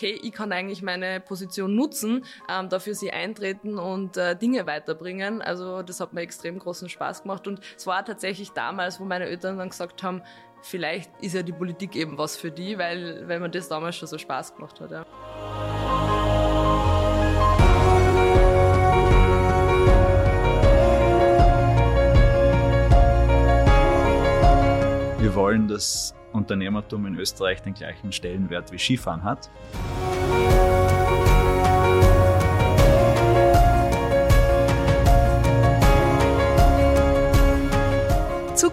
hey, ich kann eigentlich meine Position nutzen, ähm, dafür sie eintreten und äh, Dinge weiterbringen. Also das hat mir extrem großen Spaß gemacht und es war tatsächlich damals, wo meine Eltern dann gesagt haben, vielleicht ist ja die Politik eben was für die, weil, weil mir das damals schon so Spaß gemacht hat. Ja. Wir wollen, dass Unternehmertum in Österreich den gleichen Stellenwert wie Skifahren hat.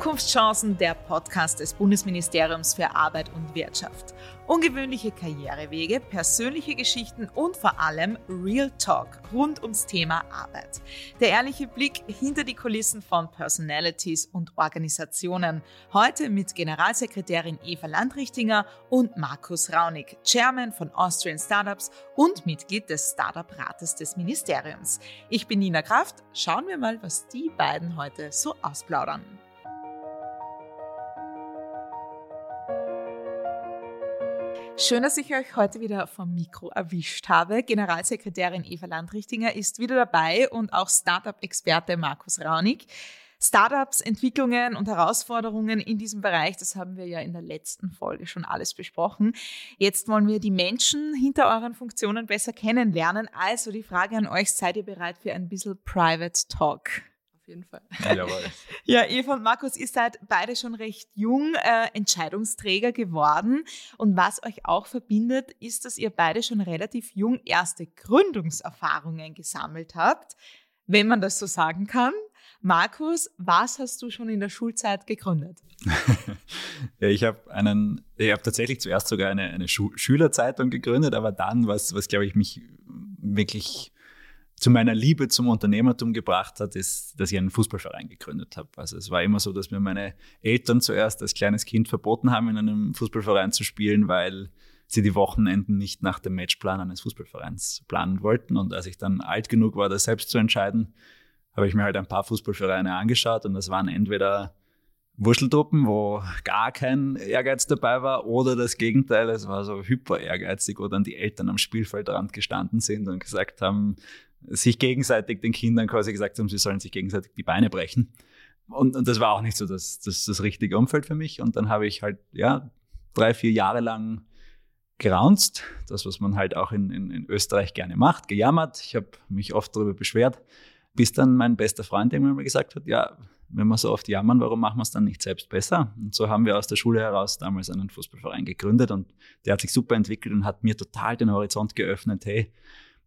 Zukunftschancen, der Podcast des Bundesministeriums für Arbeit und Wirtschaft. Ungewöhnliche Karrierewege, persönliche Geschichten und vor allem Real Talk rund ums Thema Arbeit. Der ehrliche Blick hinter die Kulissen von Personalities und Organisationen. Heute mit Generalsekretärin Eva Landrichtinger und Markus Raunig, Chairman von Austrian Startups und Mitglied des Startup-Rates des Ministeriums. Ich bin Nina Kraft. Schauen wir mal, was die beiden heute so ausplaudern. Schön, dass ich euch heute wieder vom Mikro erwischt habe. Generalsekretärin Eva Landrichtinger ist wieder dabei und auch Startup-Experte Markus Raunig. Startups, Entwicklungen und Herausforderungen in diesem Bereich, das haben wir ja in der letzten Folge schon alles besprochen. Jetzt wollen wir die Menschen hinter euren Funktionen besser kennenlernen. Also die Frage an euch, seid ihr bereit für ein bisschen Private Talk? Jeden Fall. Jawohl. ja, Eva und Markus, ihr seid beide schon recht jung äh, Entscheidungsträger geworden. Und was euch auch verbindet, ist, dass ihr beide schon relativ jung erste Gründungserfahrungen gesammelt habt, wenn man das so sagen kann. Markus, was hast du schon in der Schulzeit gegründet? ja, ich habe einen, ich habe tatsächlich zuerst sogar eine, eine Schu Schülerzeitung gegründet, aber dann, was, was glaube ich mich wirklich zu meiner Liebe zum Unternehmertum gebracht hat, ist, dass ich einen Fußballverein gegründet habe. Also es war immer so, dass mir meine Eltern zuerst als kleines Kind verboten haben, in einem Fußballverein zu spielen, weil sie die Wochenenden nicht nach dem Matchplan eines Fußballvereins planen wollten. Und als ich dann alt genug war, das selbst zu entscheiden, habe ich mir halt ein paar Fußballvereine angeschaut und das waren entweder Wurscheltruppen, wo gar kein Ehrgeiz dabei war, oder das Gegenteil, es war so hyper ehrgeizig, wo dann die Eltern am Spielfeldrand gestanden sind und gesagt haben, sich gegenseitig den Kindern quasi gesagt haben, sie sollen sich gegenseitig die Beine brechen. Und, und das war auch nicht so das, das, das richtige Umfeld für mich. Und dann habe ich halt, ja, drei, vier Jahre lang geraunzt, das, was man halt auch in, in, in Österreich gerne macht, gejammert. Ich habe mich oft darüber beschwert, bis dann mein bester Freund irgendwann mal gesagt hat, ja, wenn wir so oft jammern, warum machen wir es dann nicht selbst besser? Und so haben wir aus der Schule heraus damals einen Fußballverein gegründet und der hat sich super entwickelt und hat mir total den Horizont geöffnet, hey,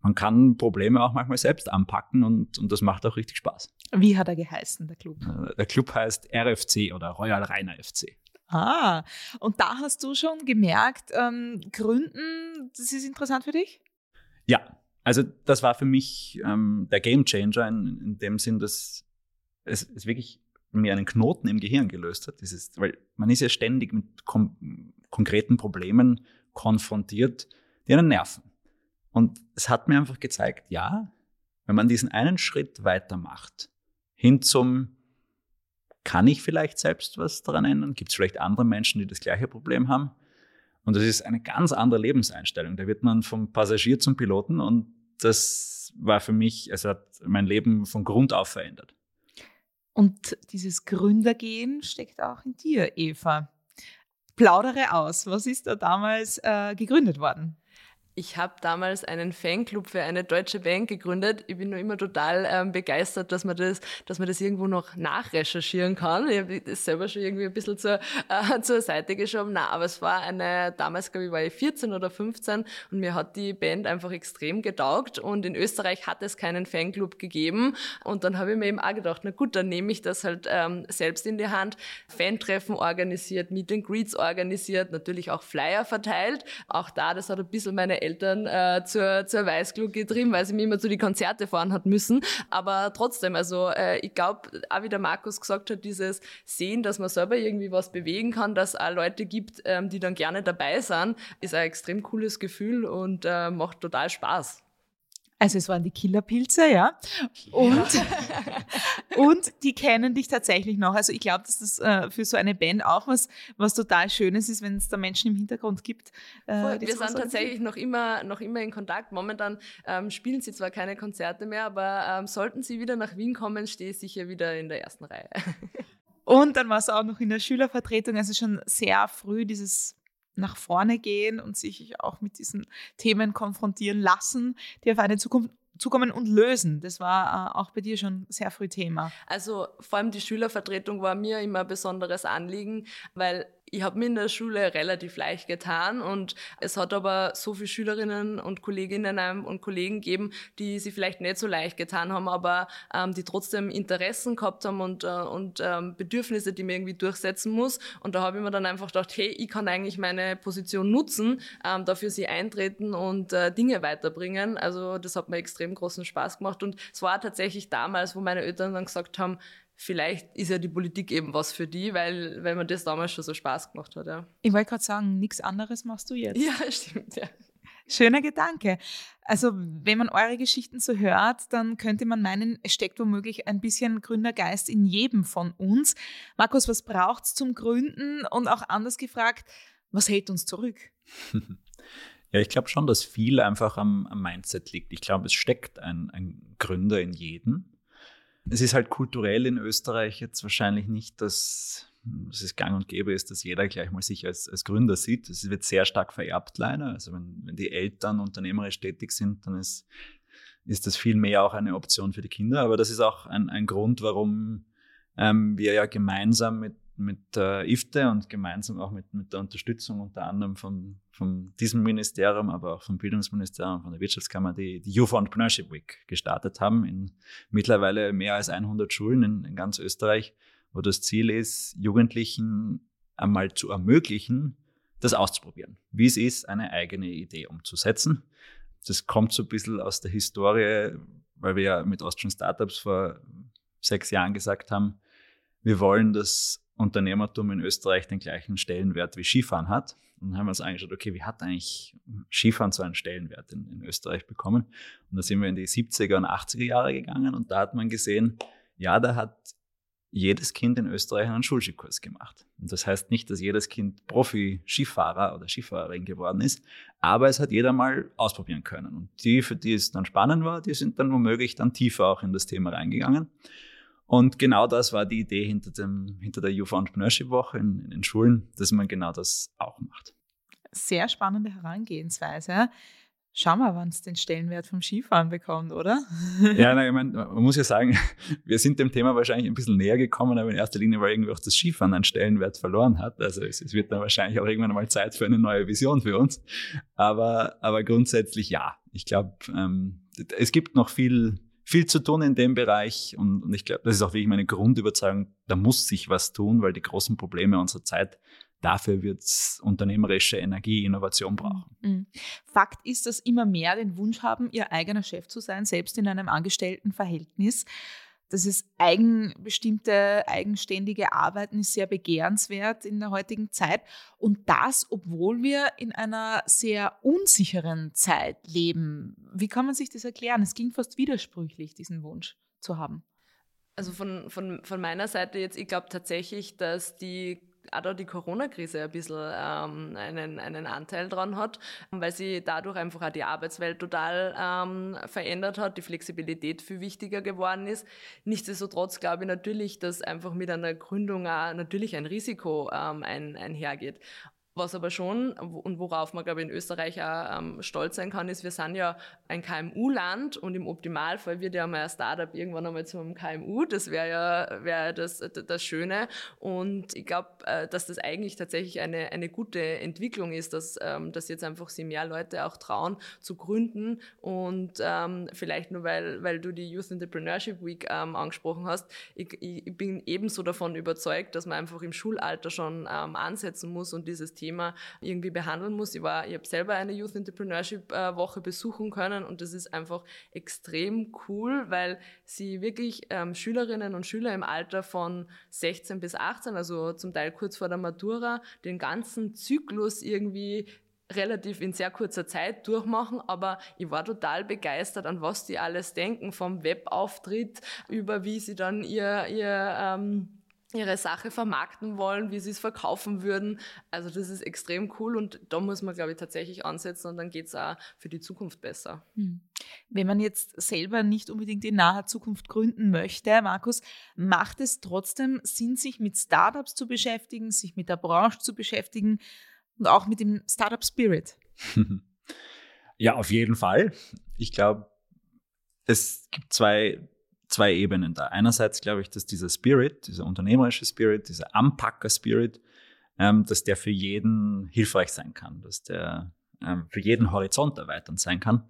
man kann Probleme auch manchmal selbst anpacken und, und das macht auch richtig Spaß. Wie hat er geheißen, der Club? Äh, der Club heißt RFC oder Royal Rainer FC. Ah, und da hast du schon gemerkt, ähm, Gründen, das ist interessant für dich? Ja, also das war für mich ähm, der Game Changer in, in dem Sinn, dass es, es wirklich mir einen Knoten im Gehirn gelöst hat. Dieses, weil man ist ja ständig mit kom konkreten Problemen konfrontiert, die einen nerven. Und es hat mir einfach gezeigt, ja, wenn man diesen einen Schritt weitermacht, hin zum, kann ich vielleicht selbst was daran ändern? Gibt es vielleicht andere Menschen, die das gleiche Problem haben? Und das ist eine ganz andere Lebenseinstellung. Da wird man vom Passagier zum Piloten und das war für mich, es hat mein Leben von Grund auf verändert. Und dieses Gründergehen steckt auch in dir, Eva. Plaudere aus. Was ist da damals äh, gegründet worden? Ich habe damals einen Fanclub für eine deutsche Band gegründet. Ich bin nur immer total ähm, begeistert, dass man das, dass man das irgendwo noch nachrecherchieren kann. Ich habe das selber schon irgendwie ein bisschen zur, äh, zur Seite geschoben. Na, aber es war eine, damals glaube ich war ich 14 oder 15 und mir hat die Band einfach extrem getaugt und in Österreich hat es keinen Fanclub gegeben und dann habe ich mir eben auch gedacht, na gut, dann nehme ich das halt ähm, selbst in die Hand. Fantreffen organisiert, Meet and Greets organisiert, natürlich auch Flyer verteilt. Auch da, das hat ein bisschen meine Eltern äh, zur, zur Weißglut getrieben, weil sie mir immer zu die Konzerte fahren hat müssen. Aber trotzdem, also äh, ich glaube, auch wie der Markus gesagt hat, dieses Sehen, dass man selber irgendwie was bewegen kann, dass es auch Leute gibt, ähm, die dann gerne dabei sind, ist ein extrem cooles Gefühl und äh, macht total Spaß. Also es waren die Killerpilze, ja. Und, ja. und die kennen dich tatsächlich noch. Also ich glaube, dass das äh, für so eine Band auch was, was total Schönes ist, wenn es da Menschen im Hintergrund gibt. Äh, wir sind tatsächlich noch immer, noch immer in Kontakt. Momentan ähm, spielen sie zwar keine Konzerte mehr, aber ähm, sollten sie wieder nach Wien kommen, stehe ich sicher wieder in der ersten Reihe. Und dann war es auch noch in der Schülervertretung, also schon sehr früh dieses nach vorne gehen und sich auch mit diesen Themen konfrontieren lassen, die auf eine Zukunft zukommen und lösen. Das war äh, auch bei dir schon sehr früh Thema. Also vor allem die Schülervertretung war mir immer ein besonderes Anliegen, weil ich habe mir in der Schule relativ leicht getan und es hat aber so viele Schülerinnen und Kolleginnen und Kollegen gegeben, die sie vielleicht nicht so leicht getan haben, aber ähm, die trotzdem Interessen gehabt haben und, äh, und ähm, Bedürfnisse, die man irgendwie durchsetzen muss. Und da habe ich mir dann einfach gedacht, hey, ich kann eigentlich meine Position nutzen, ähm, dafür sie eintreten und äh, Dinge weiterbringen. Also das hat mir extrem großen Spaß gemacht und es war tatsächlich damals, wo meine Eltern dann gesagt haben, vielleicht ist ja die Politik eben was für die, weil, weil man das damals schon so Spaß gemacht hat. Ja. Ich wollte gerade sagen, nichts anderes machst du jetzt. Ja, stimmt, ja. Schöner Gedanke. Also, wenn man eure Geschichten so hört, dann könnte man meinen, es steckt womöglich ein bisschen Gründergeist in jedem von uns. Markus, was braucht es zum Gründen? Und auch anders gefragt, was hält uns zurück? Ja, ich glaube schon, dass viel einfach am, am Mindset liegt. Ich glaube, es steckt ein, ein Gründer in jedem. Es ist halt kulturell in Österreich jetzt wahrscheinlich nicht, dass, dass es gang und gäbe ist, dass jeder gleich mal sich als, als Gründer sieht. Es wird sehr stark vererbt leider. Also wenn, wenn die Eltern unternehmerisch tätig sind, dann ist, ist das viel mehr auch eine Option für die Kinder. Aber das ist auch ein, ein Grund, warum ähm, wir ja gemeinsam mit mit der IFTE und gemeinsam auch mit, mit der Unterstützung unter anderem von, von diesem Ministerium, aber auch vom Bildungsministerium, von der Wirtschaftskammer, die, die Youth Entrepreneurship Week gestartet haben in mittlerweile mehr als 100 Schulen in, in ganz Österreich, wo das Ziel ist, Jugendlichen einmal zu ermöglichen, das auszuprobieren. Wie es ist, eine eigene Idee umzusetzen. Das kommt so ein bisschen aus der Historie, weil wir ja mit Austrian Startups vor sechs Jahren gesagt haben, wir wollen, dass Unternehmertum in Österreich den gleichen Stellenwert wie Skifahren hat. Und dann haben wir uns angeschaut, okay, wie hat eigentlich Skifahren so einen Stellenwert in, in Österreich bekommen? Und da sind wir in die 70er und 80er Jahre gegangen und da hat man gesehen, ja, da hat jedes Kind in Österreich einen Schulskikurs gemacht. Und das heißt nicht, dass jedes Kind Profi-Skifahrer oder Skifahrerin geworden ist, aber es hat jeder mal ausprobieren können. Und die, für die es dann spannend war, die sind dann womöglich dann tiefer auch in das Thema reingegangen. Und genau das war die Idee hinter, dem, hinter der Youth Entrepreneurship Woche in, in den Schulen, dass man genau das auch macht. Sehr spannende Herangehensweise. Schau mal, wann es den Stellenwert vom Skifahren bekommt, oder? Ja, nein, ich meine, man muss ja sagen, wir sind dem Thema wahrscheinlich ein bisschen näher gekommen, aber in erster Linie, weil irgendwie auch das Skifahren einen Stellenwert verloren hat. Also es, es wird dann wahrscheinlich auch irgendwann mal Zeit für eine neue Vision für uns. Aber, aber grundsätzlich ja. Ich glaube, ähm, es gibt noch viel, viel zu tun in dem Bereich und, und ich glaube, das ist auch wirklich meine Grundüberzeugung, da muss sich was tun, weil die großen Probleme unserer Zeit Dafür wird es unternehmerische Energie, Innovation brauchen. Mhm. Fakt ist, dass immer mehr den Wunsch haben, ihr eigener Chef zu sein, selbst in einem Angestelltenverhältnis. Das ist eigenbestimmte, eigenständige Arbeiten ist sehr begehrenswert in der heutigen Zeit. Und das, obwohl wir in einer sehr unsicheren Zeit leben. Wie kann man sich das erklären? Es ging fast widersprüchlich, diesen Wunsch zu haben. Also von, von, von meiner Seite jetzt, ich glaube tatsächlich, dass die auch da die Corona-Krise ein bisschen ähm, einen, einen Anteil dran hat, weil sie dadurch einfach auch die Arbeitswelt total ähm, verändert hat, die Flexibilität viel wichtiger geworden ist. Nichtsdestotrotz glaube ich natürlich, dass einfach mit einer Gründung auch natürlich ein Risiko ähm, ein, einhergeht. Was aber schon und worauf man, glaube ich, in Österreich auch ähm, stolz sein kann, ist, wir sind ja ein KMU-Land und im Optimalfall wird ja mal ein Startup irgendwann einmal zu einem KMU. Das wäre ja wär das, das Schöne. Und ich glaube, äh, dass das eigentlich tatsächlich eine, eine gute Entwicklung ist, dass, ähm, dass jetzt einfach sich mehr Leute auch trauen zu gründen. Und ähm, vielleicht nur, weil, weil du die Youth Entrepreneurship Week ähm, angesprochen hast, ich, ich, bin ebenso davon überzeugt, dass man einfach im Schulalter schon ähm, ansetzen muss und dieses Thema Thema irgendwie behandeln muss. Ich, war, ich habe selber eine Youth Entrepreneurship äh, Woche besuchen können und das ist einfach extrem cool, weil sie wirklich ähm, Schülerinnen und Schüler im Alter von 16 bis 18, also zum Teil kurz vor der Matura, den ganzen Zyklus irgendwie relativ in sehr kurzer Zeit durchmachen, aber ich war total begeistert, an was die alles denken, vom Webauftritt über wie sie dann ihr, ihr ähm, ihre Sache vermarkten wollen, wie sie es verkaufen würden. Also das ist extrem cool und da muss man, glaube ich, tatsächlich ansetzen und dann geht es auch für die Zukunft besser. Hm. Wenn man jetzt selber nicht unbedingt in naher Zukunft gründen möchte, Markus, macht es trotzdem Sinn, sich mit Startups zu beschäftigen, sich mit der Branche zu beschäftigen und auch mit dem Startup Spirit? Ja, auf jeden Fall. Ich glaube, es gibt zwei zwei Ebenen da. Einerseits glaube ich, dass dieser Spirit, dieser unternehmerische Spirit, dieser Anpacker-Spirit, ähm, dass der für jeden hilfreich sein kann, dass der ähm, für jeden Horizont erweiternd sein kann.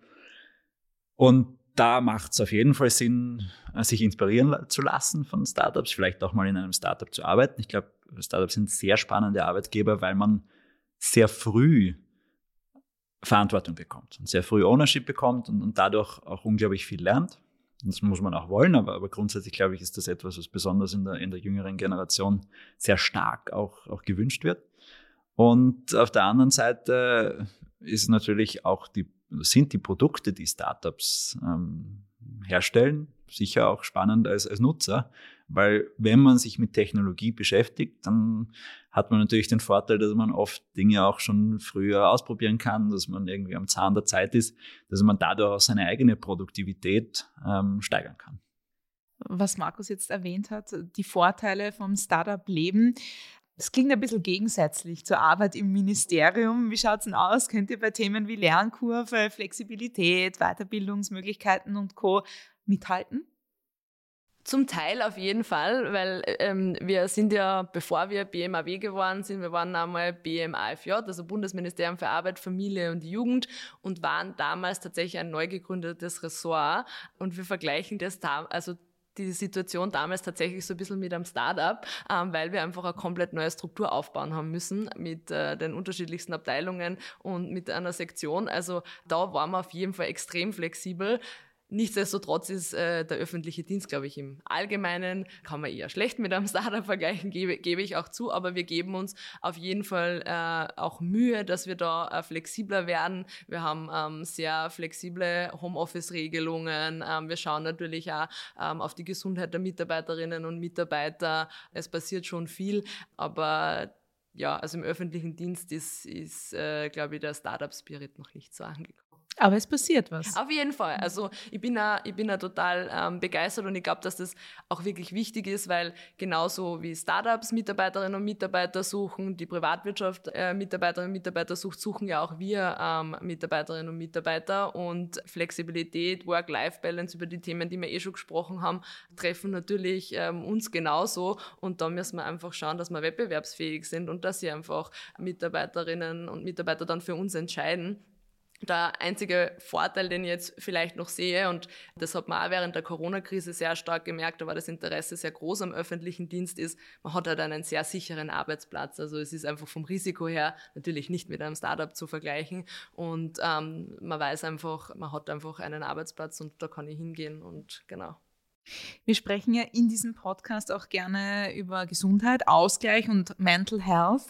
Und da macht es auf jeden Fall Sinn, äh, sich inspirieren zu lassen von Startups, vielleicht auch mal in einem Startup zu arbeiten. Ich glaube, Startups sind sehr spannende Arbeitgeber, weil man sehr früh Verantwortung bekommt und sehr früh Ownership bekommt und, und dadurch auch unglaublich viel lernt. Das muss man auch wollen, aber, aber grundsätzlich glaube ich, ist das etwas, was besonders in der, in der jüngeren Generation sehr stark auch, auch gewünscht wird. Und auf der anderen Seite ist natürlich auch die, sind die Produkte, die Startups ähm, herstellen, sicher auch spannend als, als Nutzer, weil wenn man sich mit Technologie beschäftigt, dann hat man natürlich den Vorteil, dass man oft Dinge auch schon früher ausprobieren kann, dass man irgendwie am Zahn der Zeit ist, dass man dadurch auch seine eigene Produktivität ähm, steigern kann. Was Markus jetzt erwähnt hat, die Vorteile vom Startup-Leben. Das klingt ein bisschen gegensätzlich zur Arbeit im Ministerium. Wie schaut es denn aus? Könnt ihr bei Themen wie Lernkurve, Flexibilität, Weiterbildungsmöglichkeiten und Co. mithalten? Zum Teil auf jeden Fall, weil ähm, wir sind ja, bevor wir BMAW geworden sind, wir waren einmal BMAFJ, also Bundesministerium für Arbeit, Familie und Jugend und waren damals tatsächlich ein neu gegründetes Ressort und wir vergleichen das da, also die Situation damals tatsächlich so ein bisschen mit einem Startup, ähm, weil wir einfach eine komplett neue Struktur aufbauen haben müssen mit äh, den unterschiedlichsten Abteilungen und mit einer Sektion. Also da waren wir auf jeden Fall extrem flexibel. Nichtsdestotrotz ist äh, der öffentliche Dienst, glaube ich, im Allgemeinen, kann man eher schlecht mit einem Startup vergleichen, gebe, gebe ich auch zu, aber wir geben uns auf jeden Fall äh, auch Mühe, dass wir da äh, flexibler werden. Wir haben ähm, sehr flexible Homeoffice-Regelungen. Ähm, wir schauen natürlich auch ähm, auf die Gesundheit der Mitarbeiterinnen und Mitarbeiter. Es passiert schon viel, aber ja, also im öffentlichen Dienst ist, ist äh, glaube ich, der Startup-Spirit noch nicht so angekommen. Aber es passiert was. Auf jeden Fall. Also ich bin da, ich bin da total ähm, begeistert und ich glaube, dass das auch wirklich wichtig ist, weil genauso wie Startups Mitarbeiterinnen und Mitarbeiter suchen, die Privatwirtschaft äh, Mitarbeiterinnen und Mitarbeiter sucht, suchen ja auch wir ähm, Mitarbeiterinnen und Mitarbeiter und Flexibilität, Work-Life-Balance über die Themen, die wir eh schon gesprochen haben, treffen natürlich ähm, uns genauso und da müssen wir einfach schauen, dass wir wettbewerbsfähig sind und dass sie einfach Mitarbeiterinnen und Mitarbeiter dann für uns entscheiden der einzige Vorteil, den ich jetzt vielleicht noch sehe, und das hat man auch während der Corona-Krise sehr stark gemerkt, da war das Interesse sehr groß am öffentlichen Dienst, ist, man hat halt einen sehr sicheren Arbeitsplatz. Also es ist einfach vom Risiko her natürlich nicht mit einem Startup zu vergleichen. Und ähm, man weiß einfach, man hat einfach einen Arbeitsplatz und da kann ich hingehen und genau. Wir sprechen ja in diesem Podcast auch gerne über Gesundheit, Ausgleich und Mental Health.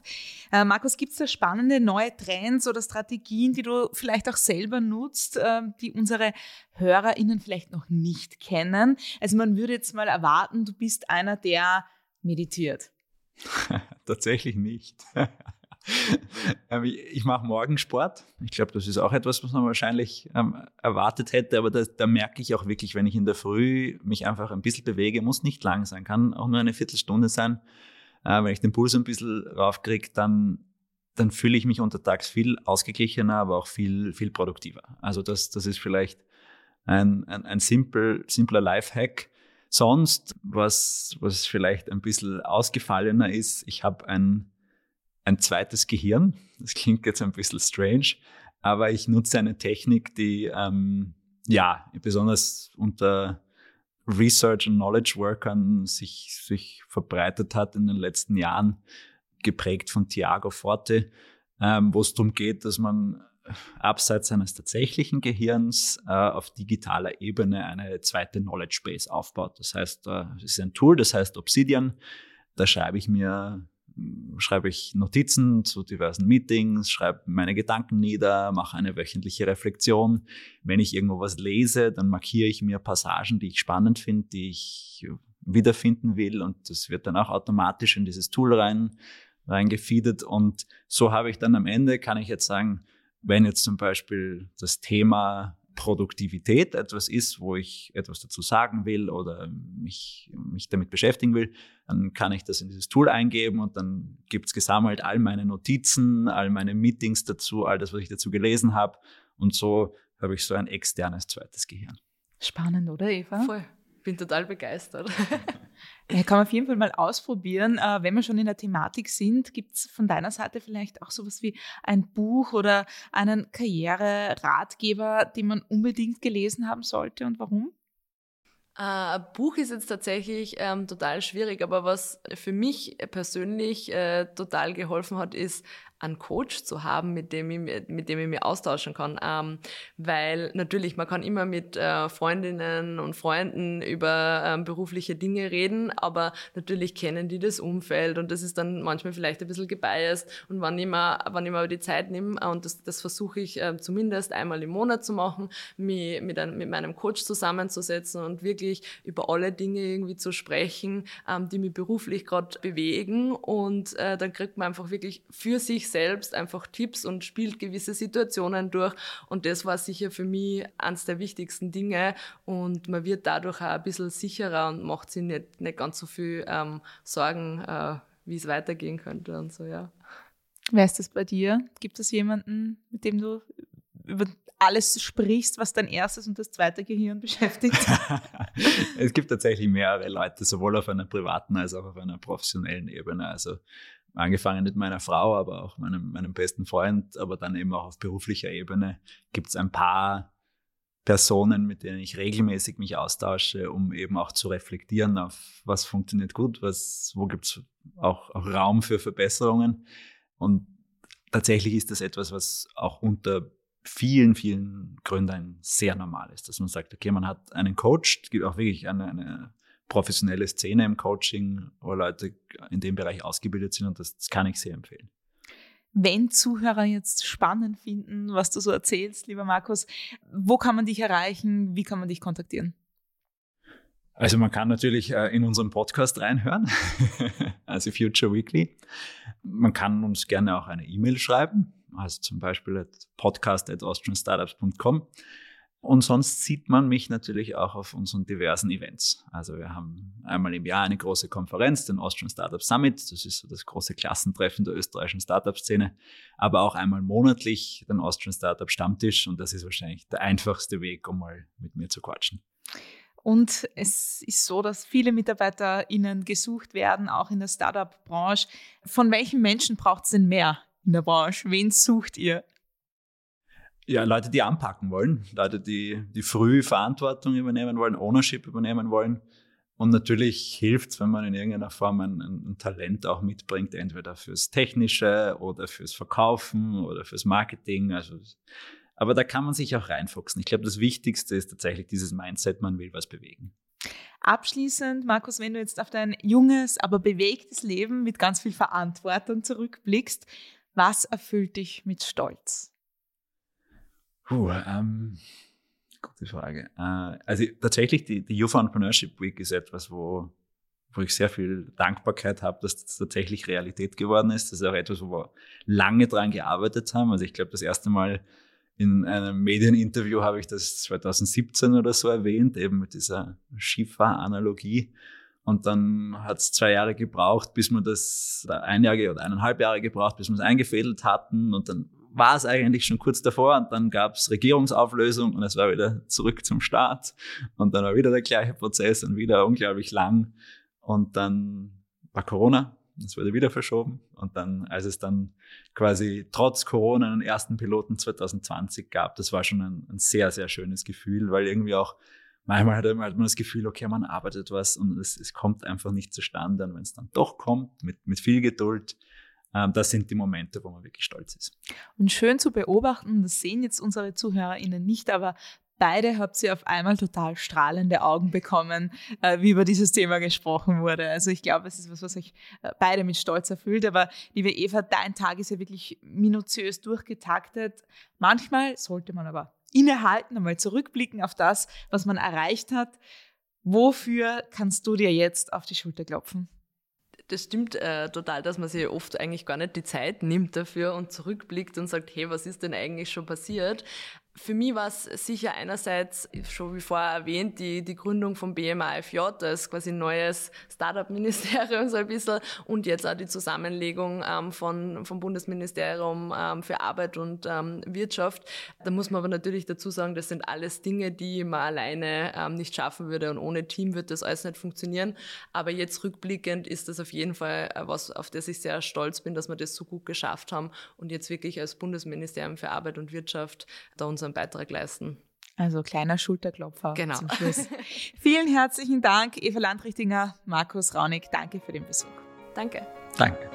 Äh, Markus, gibt es da spannende neue Trends oder Strategien, die du vielleicht auch selber nutzt, äh, die unsere HörerInnen vielleicht noch nicht kennen? Also man würde jetzt mal erwarten, du bist einer, der meditiert. Tatsächlich nicht. Ähm, ich mache Morgensport. Ich glaube, das ist auch etwas, was man wahrscheinlich ähm, erwartet hätte, aber da, da, merke ich auch wirklich, wenn ich in der Früh mich einfach ein bisschen bewege, muss nicht lang sein, kann auch nur eine Viertelstunde sein. Äh, wenn ich den Puls ein bisschen raufkriege, dann, dann fühle ich mich untertags viel ausgeglichener, aber auch viel, viel produktiver. Also das, das ist vielleicht ein, ein, ein simpel, simpler Lifehack. Sonst, was, was vielleicht ein bisschen ausgefallener ist, ich habe ein ein zweites Gehirn. Das klingt jetzt ein bisschen strange, aber ich nutze eine Technik, die ähm, ja besonders unter Research und Knowledge Workern sich, sich verbreitet hat in den letzten Jahren, geprägt von Thiago Forte, ähm, wo es darum geht, dass man abseits seines tatsächlichen Gehirns äh, auf digitaler Ebene eine zweite Knowledge Base aufbaut. Das heißt, äh, es ist ein Tool, das heißt Obsidian. Da schreibe ich mir schreibe ich Notizen zu diversen Meetings, schreibe meine Gedanken nieder, mache eine wöchentliche Reflexion. Wenn ich irgendwo was lese, dann markiere ich mir Passagen, die ich spannend finde, die ich wiederfinden will und das wird dann auch automatisch in dieses Tool rein reingefeedet und so habe ich dann am Ende, kann ich jetzt sagen, wenn jetzt zum Beispiel das Thema Produktivität etwas ist, wo ich etwas dazu sagen will oder mich, mich damit beschäftigen will, dann kann ich das in dieses Tool eingeben und dann gibt es gesammelt all meine Notizen, all meine Meetings dazu, all das, was ich dazu gelesen habe. Und so habe ich so ein externes zweites Gehirn. Spannend, oder Eva? Voll bin total begeistert. Ja, kann man auf jeden Fall mal ausprobieren. Äh, wenn wir schon in der Thematik sind, gibt es von deiner Seite vielleicht auch sowas wie ein Buch oder einen Karriereratgeber, den man unbedingt gelesen haben sollte und warum? Ein äh, Buch ist jetzt tatsächlich ähm, total schwierig, aber was für mich persönlich äh, total geholfen hat, ist einen Coach zu haben, mit dem ich, mit dem ich mich austauschen kann. Ähm, weil natürlich, man kann immer mit äh, Freundinnen und Freunden über ähm, berufliche Dinge reden, aber natürlich kennen die das Umfeld und das ist dann manchmal vielleicht ein bisschen gebiased. Und wann ich mir, wann ich mir die Zeit nehme, äh, und das, das versuche ich äh, zumindest einmal im Monat zu machen, mich mit, einem, mit meinem Coach zusammenzusetzen und wirklich über alle Dinge irgendwie zu sprechen, ähm, die mich beruflich gerade bewegen. Und äh, dann kriegt man einfach wirklich für sich selbst einfach Tipps und spielt gewisse Situationen durch. Und das war sicher für mich eines der wichtigsten Dinge. Und man wird dadurch auch ein bisschen sicherer und macht sich nicht, nicht ganz so viel ähm, Sorgen, äh, wie es weitergehen könnte und so, ja. Wer ist das bei dir? Gibt es jemanden, mit dem du über alles sprichst, was dein erstes und das zweite Gehirn beschäftigt? es gibt tatsächlich mehrere Leute, sowohl auf einer privaten als auch auf einer professionellen Ebene. Also angefangen mit meiner Frau, aber auch meinem, meinem besten Freund, aber dann eben auch auf beruflicher Ebene gibt es ein paar Personen, mit denen ich regelmäßig mich austausche, um eben auch zu reflektieren auf, was funktioniert gut, was, wo gibt es auch, auch Raum für Verbesserungen. Und tatsächlich ist das etwas, was auch unter vielen, vielen Gründern sehr normal ist, dass man sagt, okay, man hat einen Coach, es gibt auch wirklich eine, eine professionelle Szene im Coaching, wo Leute in dem Bereich ausgebildet sind und das, das kann ich sehr empfehlen. Wenn Zuhörer jetzt spannend finden, was du so erzählst, lieber Markus, wo kann man dich erreichen? Wie kann man dich kontaktieren? Also man kann natürlich äh, in unseren Podcast reinhören, also Future Weekly. Man kann uns gerne auch eine E-Mail schreiben, also zum Beispiel at podcast.austrianstartups.com. Und sonst sieht man mich natürlich auch auf unseren diversen Events. Also wir haben einmal im Jahr eine große Konferenz, den Austrian Startup Summit. Das ist so das große Klassentreffen der österreichischen Startup-Szene. Aber auch einmal monatlich den Austrian Startup Stammtisch. Und das ist wahrscheinlich der einfachste Weg, um mal mit mir zu quatschen. Und es ist so, dass viele MitarbeiterInnen gesucht werden, auch in der Startup-Branche. Von welchen Menschen braucht es denn mehr in der Branche? Wen sucht ihr? Ja, Leute, die anpacken wollen, Leute, die, die früh Verantwortung übernehmen wollen, Ownership übernehmen wollen. Und natürlich hilft es, wenn man in irgendeiner Form ein, ein, Talent auch mitbringt, entweder fürs Technische oder fürs Verkaufen oder fürs Marketing. Also, aber da kann man sich auch reinfuchsen. Ich glaube, das Wichtigste ist tatsächlich dieses Mindset, man will was bewegen. Abschließend, Markus, wenn du jetzt auf dein junges, aber bewegtes Leben mit ganz viel Verantwortung zurückblickst, was erfüllt dich mit Stolz? Puh, ähm, gute Frage. Äh, also tatsächlich, die, die Youth Entrepreneurship Week ist etwas, wo, wo ich sehr viel Dankbarkeit habe, dass das tatsächlich Realität geworden ist. Das ist auch etwas, wo wir lange dran gearbeitet haben. Also ich glaube, das erste Mal in einem Medieninterview habe ich das 2017 oder so erwähnt, eben mit dieser Skifahr-Analogie. Und dann hat es zwei Jahre gebraucht, bis wir das, oder ein Jahr oder eineinhalb Jahre gebraucht, bis wir es eingefädelt hatten. Und dann war es eigentlich schon kurz davor und dann gab es Regierungsauflösung und es war wieder zurück zum Start und dann war wieder der gleiche Prozess und wieder unglaublich lang. Und dann war Corona, es wurde wieder verschoben. Und dann, als es dann quasi trotz Corona einen ersten Piloten 2020 gab, das war schon ein, ein sehr, sehr schönes Gefühl, weil irgendwie auch manchmal hat man das Gefühl, okay, man arbeitet was und es, es kommt einfach nicht zustande. Und wenn es dann doch kommt, mit, mit viel Geduld, das sind die Momente, wo man wirklich stolz ist. Und schön zu beobachten, das sehen jetzt unsere ZuhörerInnen nicht, aber Beide habt ihr auf einmal total strahlende Augen bekommen, äh, wie über dieses Thema gesprochen wurde. Also ich glaube, es ist was, was euch äh, beide mit Stolz erfüllt. Aber liebe Eva, dein Tag ist ja wirklich minutiös durchgetaktet. Manchmal sollte man aber innehalten, einmal zurückblicken auf das, was man erreicht hat. Wofür kannst du dir jetzt auf die Schulter klopfen? Das stimmt äh, total, dass man sich oft eigentlich gar nicht die Zeit nimmt dafür und zurückblickt und sagt, hey, was ist denn eigentlich schon passiert? Für mich war es sicher einerseits, schon wie vorher erwähnt, die, die Gründung vom BMAFJ, das quasi neues Startup-Ministerium so ein bisschen und jetzt auch die Zusammenlegung ähm, von, vom Bundesministerium ähm, für Arbeit und ähm, Wirtschaft. Da muss man aber natürlich dazu sagen, das sind alles Dinge, die man alleine ähm, nicht schaffen würde und ohne Team wird das alles nicht funktionieren. Aber jetzt rückblickend ist das auf jeden Fall äh, was, auf das ich sehr stolz bin, dass wir das so gut geschafft haben und jetzt wirklich als Bundesministerium für Arbeit und Wirtschaft da unser unseren Beitrag leisten. Also kleiner Schulterklopfer genau. zum Schluss. Vielen herzlichen Dank, Eva Landrichtinger, Markus Raunig. Danke für den Besuch. Danke. Danke.